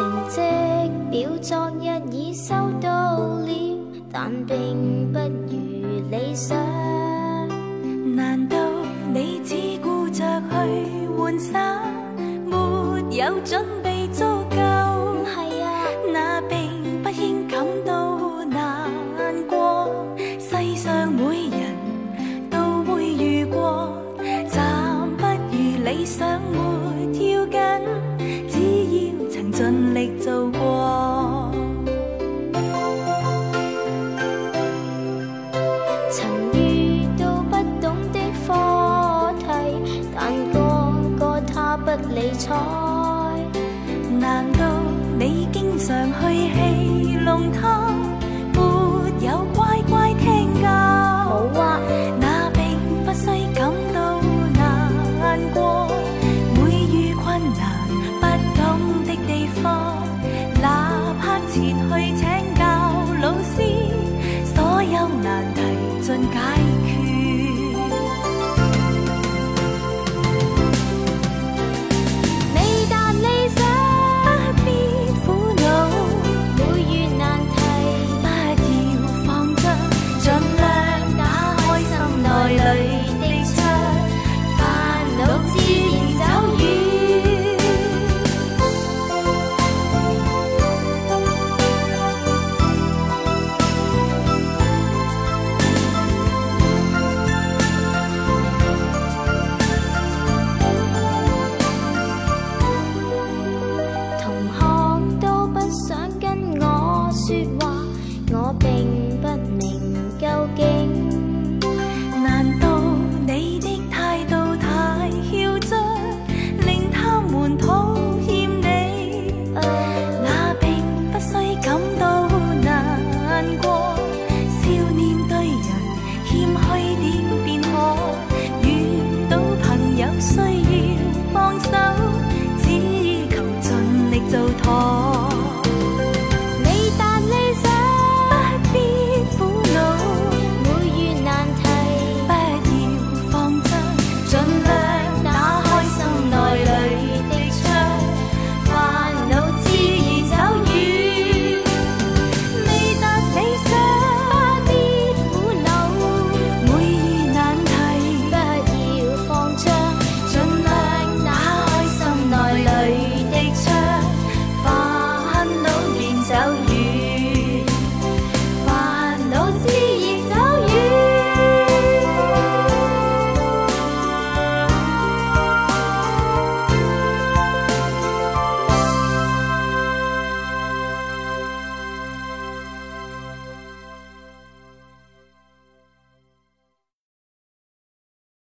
成绩表昨日已收到了，但并不如理想。难道你只顾着去玩耍，没有准备足够？彩？难道你经常去戏弄他，没有乖乖听教？冇啊，那并不需感到难过。每遇困难不懂的地方，哪怕前去请教老师，所有难。suit one.